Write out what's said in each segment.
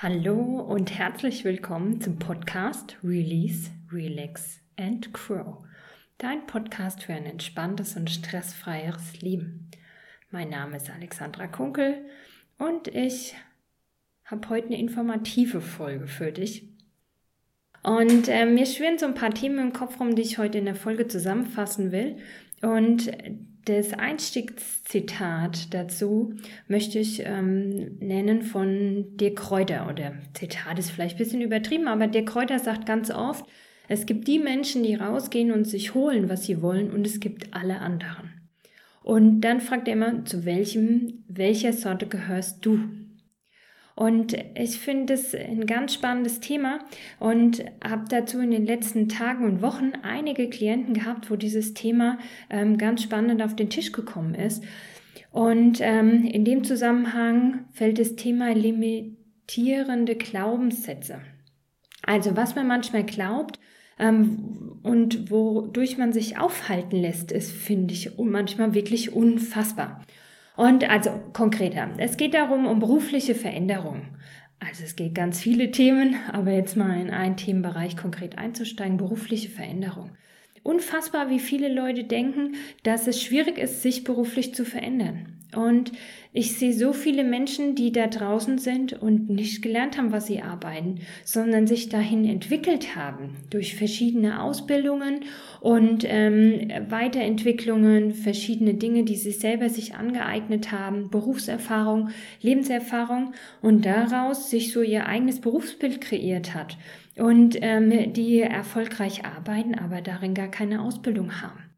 Hallo und herzlich willkommen zum Podcast Release, Relax and Grow. Dein Podcast für ein entspanntes und stressfreieres Leben. Mein Name ist Alexandra Kunkel und ich habe heute eine informative Folge für dich. Und äh, mir schwirren so ein paar Themen im Kopf rum, die ich heute in der Folge zusammenfassen will. Und das Einstiegszitat dazu möchte ich ähm, nennen von Dirk Kräuter. Oder Zitat ist vielleicht ein bisschen übertrieben, aber Dirk Kräuter sagt ganz oft, es gibt die Menschen, die rausgehen und sich holen, was sie wollen, und es gibt alle anderen. Und dann fragt er immer, zu welchem, welcher Sorte gehörst du? Und ich finde es ein ganz spannendes Thema und habe dazu in den letzten Tagen und Wochen einige Klienten gehabt, wo dieses Thema ähm, ganz spannend auf den Tisch gekommen ist. Und ähm, in dem Zusammenhang fällt das Thema limitierende Glaubenssätze. Also was man manchmal glaubt, ähm, und wodurch man sich aufhalten lässt, ist, finde ich, manchmal wirklich unfassbar. Und also konkreter, es geht darum, um berufliche Veränderung. Also es geht ganz viele Themen, aber jetzt mal in einen Themenbereich konkret einzusteigen, berufliche Veränderung. Unfassbar, wie viele Leute denken, dass es schwierig ist, sich beruflich zu verändern. Und ich sehe so viele Menschen, die da draußen sind und nicht gelernt haben, was sie arbeiten, sondern sich dahin entwickelt haben durch verschiedene Ausbildungen und ähm, Weiterentwicklungen, verschiedene Dinge, die sie selber sich angeeignet haben, Berufserfahrung, Lebenserfahrung und daraus sich so ihr eigenes Berufsbild kreiert hat und ähm, die erfolgreich arbeiten, aber darin gar keine Ausbildung haben.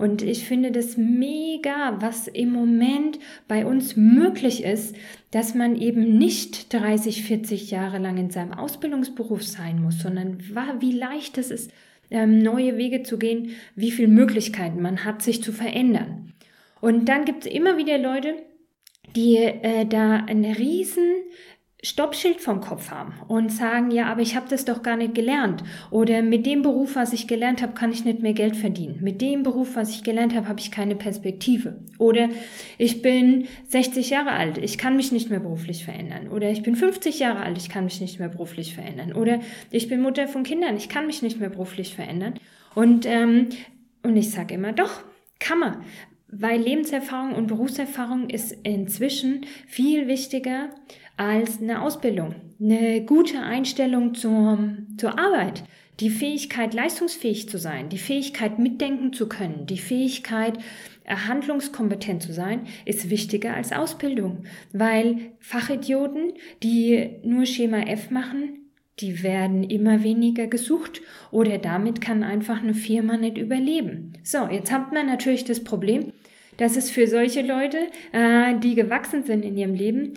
Und ich finde das mega, was im Moment bei uns möglich ist, dass man eben nicht 30, 40 Jahre lang in seinem Ausbildungsberuf sein muss, sondern wie leicht es ist, ähm, neue Wege zu gehen, wie viele Möglichkeiten man hat, sich zu verändern. Und dann gibt es immer wieder Leute, die äh, da einen riesen Stoppschild vom Kopf haben und sagen, ja, aber ich habe das doch gar nicht gelernt. Oder mit dem Beruf, was ich gelernt habe, kann ich nicht mehr Geld verdienen. Mit dem Beruf, was ich gelernt habe, habe ich keine Perspektive. Oder ich bin 60 Jahre alt, ich kann mich nicht mehr beruflich verändern. Oder ich bin 50 Jahre alt, ich kann mich nicht mehr beruflich verändern. Oder ich bin Mutter von Kindern, ich kann mich nicht mehr beruflich verändern. Und, ähm, und ich sage immer, doch, kann man. Weil Lebenserfahrung und Berufserfahrung ist inzwischen viel wichtiger als eine Ausbildung, eine gute Einstellung zur, zur Arbeit, die Fähigkeit, leistungsfähig zu sein, die Fähigkeit, mitdenken zu können, die Fähigkeit, äh, handlungskompetent zu sein, ist wichtiger als Ausbildung, weil Fachidioten, die nur Schema F machen, die werden immer weniger gesucht oder damit kann einfach eine Firma nicht überleben. So, jetzt hat man natürlich das Problem, dass es für solche Leute, äh, die gewachsen sind in ihrem Leben,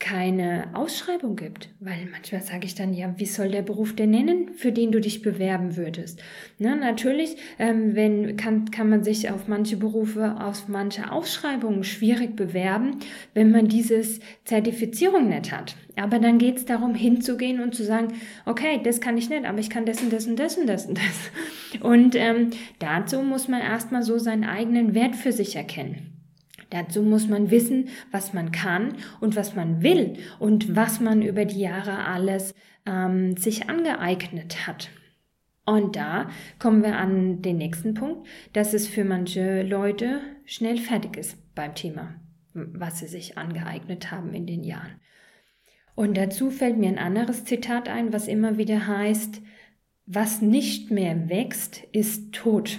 keine Ausschreibung gibt. Weil manchmal sage ich dann, ja, wie soll der Beruf denn nennen, für den du dich bewerben würdest? Na, natürlich, ähm, wenn, kann, kann man sich auf manche Berufe, auf manche Ausschreibungen schwierig bewerben, wenn man dieses Zertifizierung nicht hat. Aber dann geht es darum, hinzugehen und zu sagen, okay, das kann ich nicht, aber ich kann das und das und das und das und das. Und ähm, dazu muss man erstmal so seinen eigenen Wert für sich erkennen. Dazu muss man wissen, was man kann und was man will und was man über die Jahre alles ähm, sich angeeignet hat. Und da kommen wir an den nächsten Punkt, dass es für manche Leute schnell fertig ist beim Thema, was sie sich angeeignet haben in den Jahren. Und dazu fällt mir ein anderes Zitat ein, was immer wieder heißt, was nicht mehr wächst, ist tot.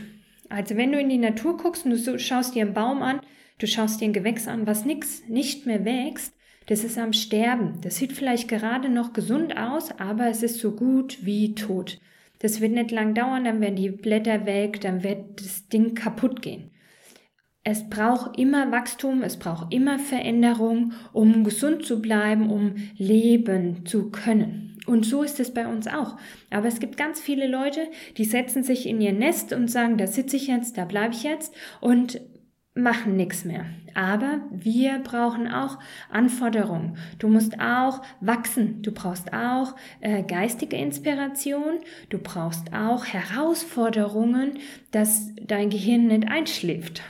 Also wenn du in die Natur guckst und du schaust dir einen Baum an, Du schaust dir ein Gewächs an, was nix, nicht mehr wächst, das ist am Sterben. Das sieht vielleicht gerade noch gesund aus, aber es ist so gut wie tot. Das wird nicht lang dauern, dann werden die Blätter weg, dann wird das Ding kaputt gehen. Es braucht immer Wachstum, es braucht immer Veränderung, um gesund zu bleiben, um leben zu können. Und so ist es bei uns auch. Aber es gibt ganz viele Leute, die setzen sich in ihr Nest und sagen, da sitze ich jetzt, da bleibe ich jetzt und machen nichts mehr. Aber wir brauchen auch Anforderungen. Du musst auch wachsen. Du brauchst auch äh, geistige Inspiration. Du brauchst auch Herausforderungen, dass dein Gehirn nicht einschläft.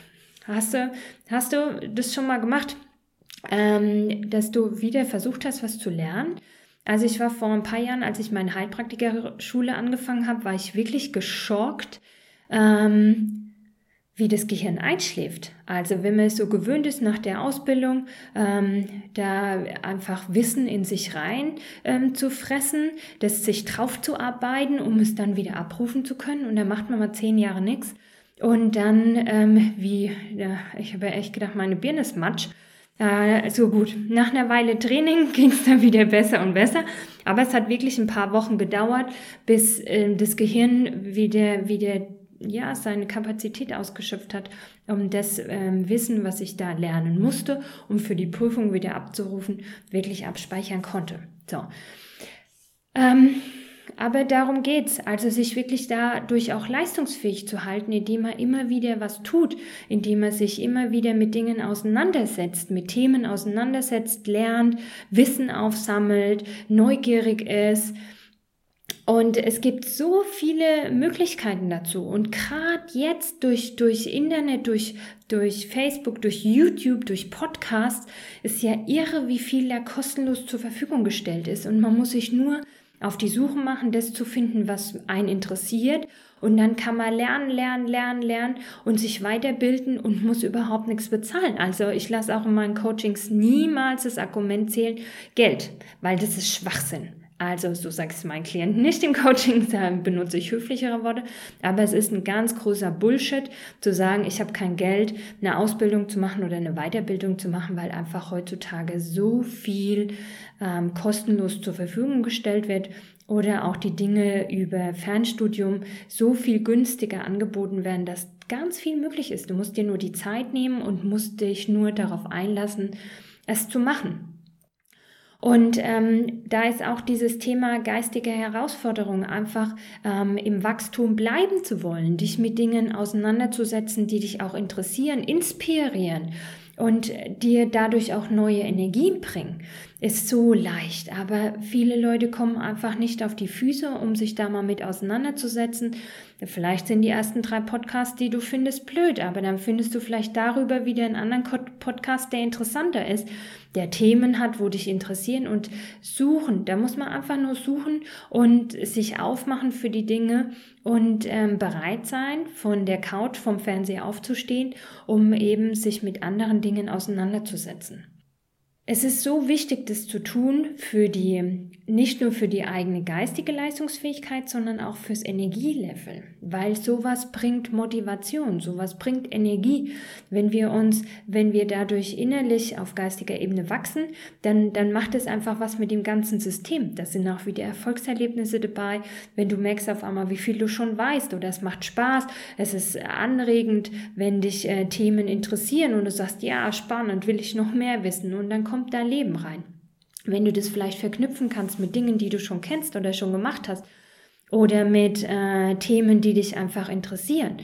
Hast du, hast du das schon mal gemacht, ähm, dass du wieder versucht hast, was zu lernen? Also ich war vor ein paar Jahren, als ich meine Heilpraktikerschule angefangen habe, war ich wirklich geschockt, ähm, wie das Gehirn einschläft. Also wenn man es so gewöhnt ist nach der Ausbildung, ähm, da einfach Wissen in sich rein ähm, zu fressen, das sich drauf zu arbeiten, um es dann wieder abrufen zu können. Und da macht man mal zehn Jahre nichts. Und dann, ähm, wie, ja, ich habe ja echt gedacht, meine Birne ist matsch. Äh, so gut, nach einer Weile Training ging es dann wieder besser und besser. Aber es hat wirklich ein paar Wochen gedauert, bis äh, das Gehirn wieder, wieder ja, seine Kapazität ausgeschöpft hat, um das ähm, Wissen, was ich da lernen musste, um für die Prüfung wieder abzurufen, wirklich abspeichern konnte. So. Ähm, aber darum geht's, also sich wirklich dadurch auch leistungsfähig zu halten, indem er immer wieder was tut, indem er sich immer wieder mit Dingen auseinandersetzt, mit Themen auseinandersetzt, lernt, Wissen aufsammelt, neugierig ist, und es gibt so viele Möglichkeiten dazu. Und gerade jetzt durch, durch Internet, durch, durch Facebook, durch YouTube, durch Podcasts ist ja irre, wie viel da kostenlos zur Verfügung gestellt ist. Und man muss sich nur auf die Suche machen, das zu finden, was einen interessiert. Und dann kann man lernen, lernen, lernen, lernen und sich weiterbilden und muss überhaupt nichts bezahlen. Also ich lasse auch in meinen Coachings niemals das Argument zählen, Geld, weil das ist Schwachsinn. Also, so sage ich es meinen Klienten nicht im Coaching, da benutze ich höflichere Worte, aber es ist ein ganz großer Bullshit zu sagen, ich habe kein Geld, eine Ausbildung zu machen oder eine Weiterbildung zu machen, weil einfach heutzutage so viel ähm, kostenlos zur Verfügung gestellt wird oder auch die Dinge über Fernstudium so viel günstiger angeboten werden, dass ganz viel möglich ist. Du musst dir nur die Zeit nehmen und musst dich nur darauf einlassen, es zu machen. Und ähm, da ist auch dieses Thema geistige Herausforderung, einfach ähm, im Wachstum bleiben zu wollen, dich mit Dingen auseinanderzusetzen, die dich auch interessieren, inspirieren und dir dadurch auch neue Energien bringen, ist so leicht. Aber viele Leute kommen einfach nicht auf die Füße, um sich da mal mit auseinanderzusetzen. Vielleicht sind die ersten drei Podcasts, die du findest, blöd, aber dann findest du vielleicht darüber wieder einen anderen Podcast, der interessanter ist der Themen hat, wo dich interessieren und suchen. Da muss man einfach nur suchen und sich aufmachen für die Dinge und ähm, bereit sein, von der Couch vom Fernseher aufzustehen, um eben sich mit anderen Dingen auseinanderzusetzen. Es ist so wichtig, das zu tun für die, nicht nur für die eigene geistige Leistungsfähigkeit, sondern auch fürs Energielevel, weil sowas bringt Motivation, sowas bringt Energie. Wenn wir uns, wenn wir dadurch innerlich auf geistiger Ebene wachsen, dann, dann macht es einfach was mit dem ganzen System. Das sind auch wieder Erfolgserlebnisse dabei, wenn du merkst auf einmal, wie viel du schon weißt oder es macht Spaß, es ist anregend, wenn dich äh, Themen interessieren und du sagst, ja, spannend, will ich noch mehr wissen und dann kommt dein Leben rein. Wenn du das vielleicht verknüpfen kannst mit Dingen, die du schon kennst oder schon gemacht hast oder mit äh, Themen, die dich einfach interessieren,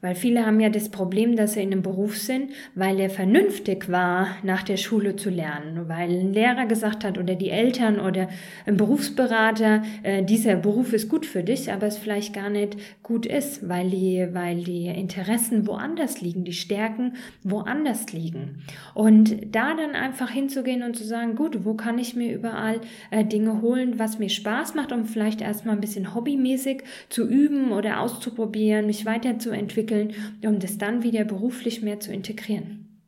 weil viele haben ja das Problem, dass sie in einem Beruf sind, weil er vernünftig war, nach der Schule zu lernen. Weil ein Lehrer gesagt hat oder die Eltern oder ein Berufsberater, äh, dieser Beruf ist gut für dich, aber es vielleicht gar nicht gut ist, weil die, weil die Interessen woanders liegen, die Stärken woanders liegen. Und da dann einfach hinzugehen und zu sagen, gut, wo kann ich mir überall äh, Dinge holen, was mir Spaß macht, um vielleicht erstmal ein bisschen hobbymäßig zu üben oder auszuprobieren, mich weiterzuentwickeln entwickeln, um das dann wieder beruflich mehr zu integrieren.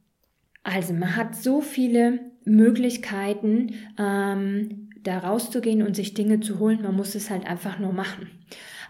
Also man hat so viele Möglichkeiten, ähm, da rauszugehen und sich Dinge zu holen. Man muss es halt einfach nur machen.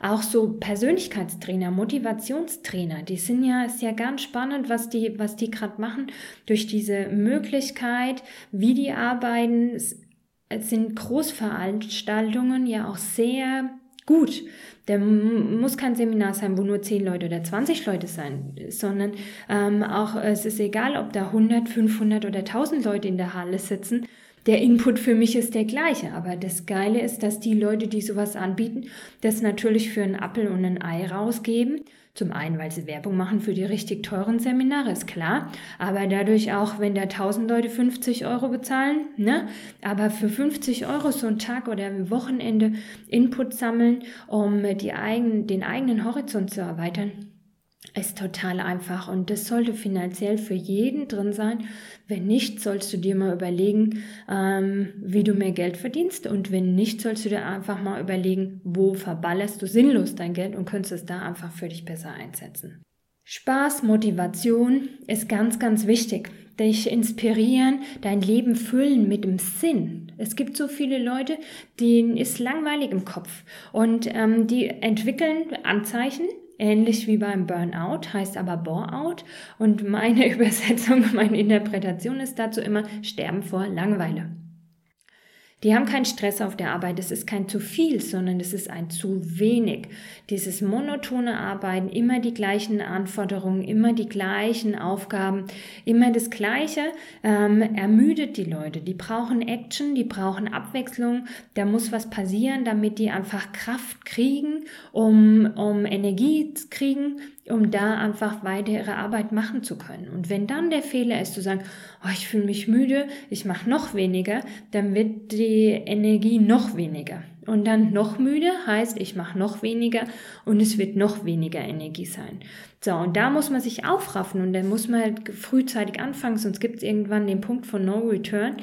Auch so Persönlichkeitstrainer, Motivationstrainer, die sind ja, ist ja ganz spannend, was die, was die gerade machen. Durch diese Möglichkeit, wie die arbeiten, sind Großveranstaltungen ja auch sehr gut. Der muss kein Seminar sein, wo nur 10 Leute oder 20 Leute sein, sondern ähm, auch es ist egal, ob da 100, 500 oder 1000 Leute in der Halle sitzen. Der Input für mich ist der gleiche, aber das Geile ist, dass die Leute, die sowas anbieten, das natürlich für einen Appel und ein Ei rausgeben zum einen, weil sie Werbung machen für die richtig teuren Seminare, ist klar. Aber dadurch auch, wenn da 1000 Leute 50 Euro bezahlen, ne? Aber für 50 Euro so ein Tag oder ein Wochenende Input sammeln, um die eigen, den eigenen Horizont zu erweitern, ist total einfach und das sollte finanziell für jeden drin sein. Wenn nicht, sollst du dir mal überlegen, ähm, wie du mehr Geld verdienst und wenn nicht, sollst du dir einfach mal überlegen, wo verballerst du sinnlos dein Geld und könntest es da einfach für dich besser einsetzen. Spaß, Motivation ist ganz, ganz wichtig. Dich inspirieren, dein Leben füllen mit dem Sinn. Es gibt so viele Leute, denen ist langweilig im Kopf und ähm, die entwickeln Anzeichen, ähnlich wie beim Burnout, heißt aber Boreout. Und meine Übersetzung, meine Interpretation ist dazu immer Sterben vor Langeweile. Die haben keinen Stress auf der Arbeit, es ist kein zu viel, sondern es ist ein zu wenig. Dieses monotone Arbeiten, immer die gleichen Anforderungen, immer die gleichen Aufgaben, immer das Gleiche, ähm, ermüdet die Leute. Die brauchen Action, die brauchen Abwechslung, da muss was passieren, damit die einfach Kraft kriegen, um, um Energie zu kriegen, um da einfach weiter ihre Arbeit machen zu können. Und wenn dann der Fehler ist, zu sagen, oh, ich fühle mich müde, ich mache noch weniger, dann wird die Energie noch weniger. Und dann noch müde heißt, ich mache noch weniger und es wird noch weniger Energie sein. So, und da muss man sich aufraffen und dann muss man halt frühzeitig anfangen, sonst gibt es irgendwann den Punkt von No Return,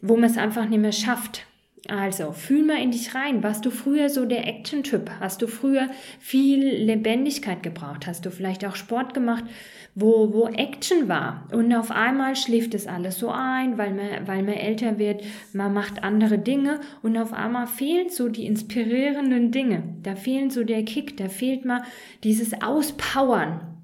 wo man es einfach nicht mehr schafft. Also, fühl mal in dich rein. Warst du früher so der Action-Typ? Hast du früher viel Lebendigkeit gebraucht? Hast du vielleicht auch Sport gemacht, wo, wo Action war? Und auf einmal schläft es alles so ein, weil man, weil man älter wird, man macht andere Dinge und auf einmal fehlen so die inspirierenden Dinge. Da fehlen so der Kick, da fehlt mal dieses Auspowern.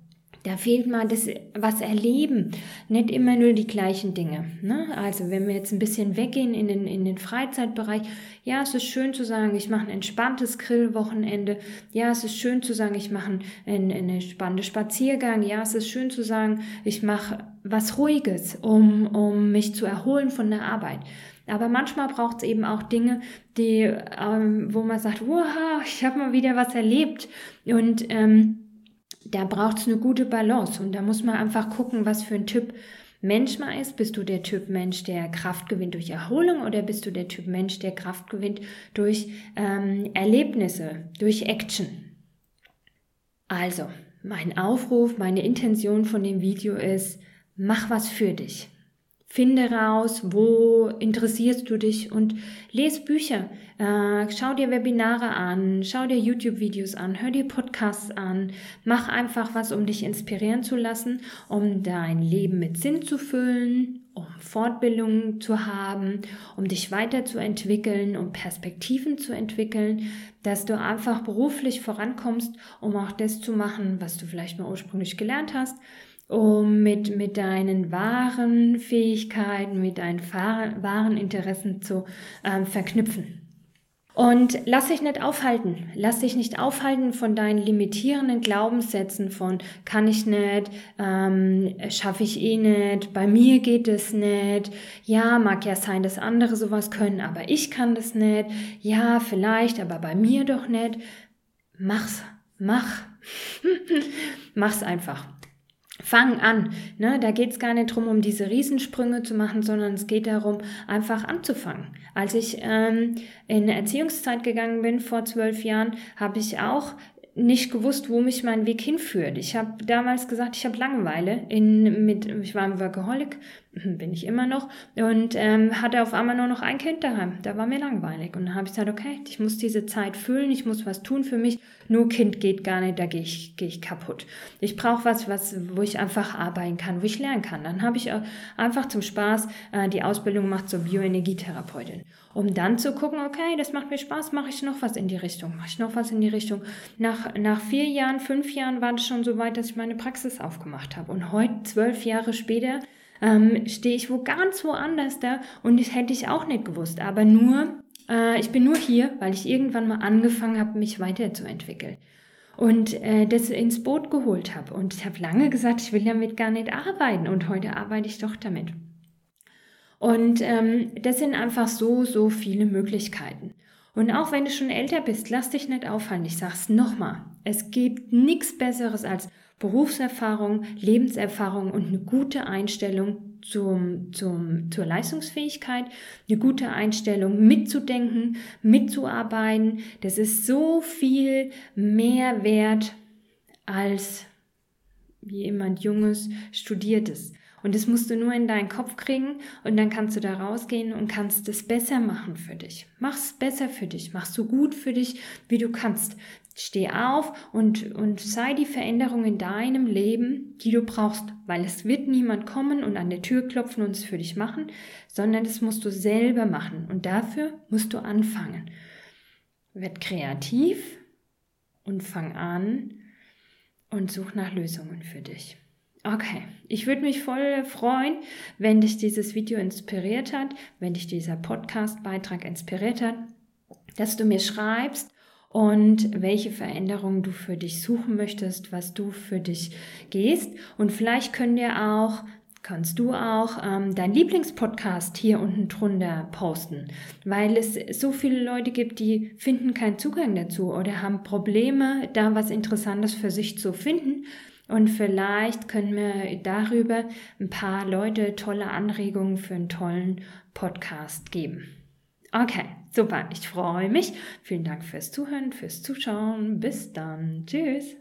Da fehlt mal das, was erleben, nicht immer nur die gleichen Dinge. Ne? Also wenn wir jetzt ein bisschen weggehen in den, in den Freizeitbereich, ja, es ist schön zu sagen, ich mache ein entspanntes Grillwochenende. Ja, es ist schön zu sagen, ich mache einen, einen entspannten Spaziergang. Ja, es ist schön zu sagen, ich mache was Ruhiges, um, um mich zu erholen von der Arbeit. Aber manchmal braucht es eben auch Dinge, die, ähm, wo man sagt, wow, ich habe mal wieder was erlebt. Und ähm, da braucht es eine gute Balance und da muss man einfach gucken, was für ein Typ Mensch man ist. Bist du der Typ Mensch, der Kraft gewinnt durch Erholung oder bist du der Typ Mensch, der Kraft gewinnt durch ähm, Erlebnisse, durch Action? Also, mein Aufruf, meine Intention von dem Video ist, mach was für dich. Finde raus, wo interessierst du dich und lese Bücher. Äh, schau dir Webinare an, schau dir YouTube-Videos an, hör dir Podcasts an. Mach einfach was, um dich inspirieren zu lassen, um dein Leben mit Sinn zu füllen, um Fortbildungen zu haben, um dich weiterzuentwickeln, um Perspektiven zu entwickeln, dass du einfach beruflich vorankommst, um auch das zu machen, was du vielleicht mal ursprünglich gelernt hast um mit, mit deinen wahren Fähigkeiten, mit deinen wahren Interessen zu ähm, verknüpfen. Und lass dich nicht aufhalten. Lass dich nicht aufhalten von deinen limitierenden Glaubenssätzen von kann ich nicht, ähm, schaffe ich eh nicht, bei mir geht es nicht. Ja, mag ja sein, dass andere sowas können, aber ich kann das nicht. Ja, vielleicht, aber bei mir doch nicht. Mach's, mach. Mach's einfach. Fang an. Ne? Da geht es gar nicht darum, um diese Riesensprünge zu machen, sondern es geht darum, einfach anzufangen. Als ich ähm, in Erziehungszeit gegangen bin vor zwölf Jahren, habe ich auch nicht gewusst, wo mich mein Weg hinführt. Ich habe damals gesagt, ich habe Langeweile. In, mit, ich war ein Workaholic, bin ich immer noch, und ähm, hatte auf einmal nur noch ein Kind daheim. Da war mir langweilig. Und dann habe ich gesagt, okay, ich muss diese Zeit füllen, ich muss was tun für mich. Nur Kind geht gar nicht, da gehe ich, geh ich kaputt. Ich brauche was, was, wo ich einfach arbeiten kann, wo ich lernen kann. Dann habe ich einfach zum Spaß äh, die Ausbildung gemacht zur Bioenergietherapeutin um dann zu gucken, okay, das macht mir Spaß, mache ich noch was in die Richtung, mache ich noch was in die Richtung. Nach, nach vier Jahren, fünf Jahren war es schon so weit, dass ich meine Praxis aufgemacht habe. Und heute, zwölf Jahre später, ähm, stehe ich wo ganz woanders da und das hätte ich auch nicht gewusst. Aber nur, äh, ich bin nur hier, weil ich irgendwann mal angefangen habe, mich weiterzuentwickeln und äh, das ins Boot geholt habe. Und ich habe lange gesagt, ich will damit gar nicht arbeiten und heute arbeite ich doch damit. Und ähm, das sind einfach so, so viele Möglichkeiten. Und auch wenn du schon älter bist, lass dich nicht aufhalten. Ich sag's nochmal. Es gibt nichts Besseres als Berufserfahrung, Lebenserfahrung und eine gute Einstellung zum, zum, zur Leistungsfähigkeit, eine gute Einstellung mitzudenken, mitzuarbeiten. Das ist so viel mehr wert als jemand Junges studiert es. Und das musst du nur in deinen Kopf kriegen und dann kannst du da rausgehen und kannst es besser machen für dich. Mach's besser für dich, mach's so gut für dich, wie du kannst. Steh auf und, und sei die Veränderung in deinem Leben, die du brauchst, weil es wird niemand kommen und an der Tür klopfen und es für dich machen, sondern das musst du selber machen und dafür musst du anfangen. Werd kreativ und fang an und such nach Lösungen für dich. Okay, ich würde mich voll freuen, wenn dich dieses Video inspiriert hat, wenn dich dieser Podcast-Beitrag inspiriert hat, dass du mir schreibst und welche Veränderungen du für dich suchen möchtest, was du für dich gehst. Und vielleicht können dir auch kannst du auch ähm, dein Lieblingspodcast hier unten drunter posten, weil es so viele Leute gibt, die finden keinen Zugang dazu oder haben Probleme, da was Interessantes für sich zu finden. Und vielleicht können wir darüber ein paar Leute tolle Anregungen für einen tollen Podcast geben. Okay, super. Ich freue mich. Vielen Dank fürs Zuhören, fürs Zuschauen. Bis dann. Tschüss.